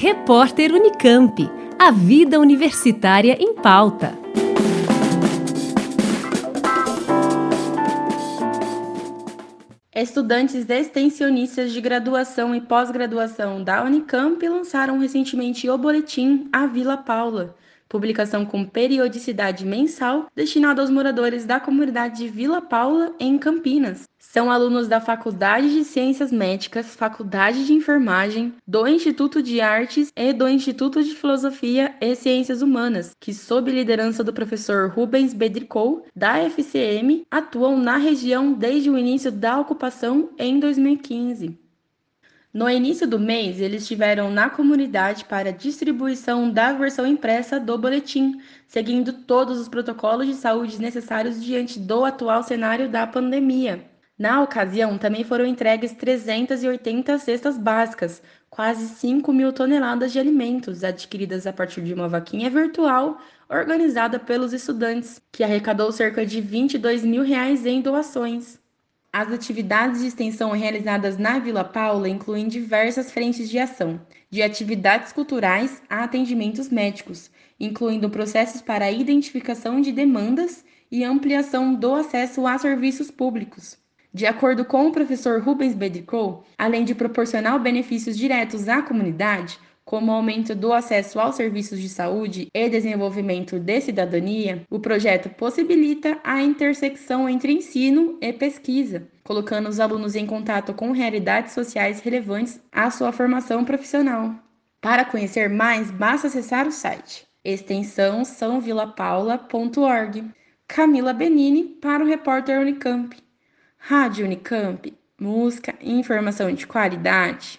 Repórter Unicamp. A vida universitária em pauta. Estudantes extensionistas de graduação e pós-graduação da Unicamp lançaram recentemente o boletim A Vila Paula, publicação com periodicidade mensal destinada aos moradores da comunidade de Vila Paula, em Campinas. São alunos da Faculdade de Ciências Médicas, Faculdade de Enfermagem, do Instituto de Artes e do Instituto de Filosofia e Ciências Humanas, que, sob liderança do professor Rubens Bedricou, da FCM, atuam na região desde o início da ocupação em 2015. No início do mês, eles estiveram na comunidade para distribuição da versão impressa do boletim, seguindo todos os protocolos de saúde necessários diante do atual cenário da pandemia. Na ocasião, também foram entregues 380 cestas básicas, quase 5 mil toneladas de alimentos, adquiridas a partir de uma vaquinha virtual organizada pelos estudantes, que arrecadou cerca de 22 mil reais em doações. As atividades de extensão realizadas na Vila Paula incluem diversas frentes de ação, de atividades culturais a atendimentos médicos, incluindo processos para identificação de demandas e ampliação do acesso a serviços públicos. De acordo com o professor Rubens Bedicou, além de proporcionar benefícios diretos à comunidade, como o aumento do acesso aos serviços de saúde e desenvolvimento de cidadania, o projeto possibilita a intersecção entre ensino e pesquisa, colocando os alunos em contato com realidades sociais relevantes à sua formação profissional. Para conhecer mais, basta acessar o site extensão sãovilapaula.org. Camila Benini para o repórter Unicamp. Rádio Unicamp, música e informação de qualidade.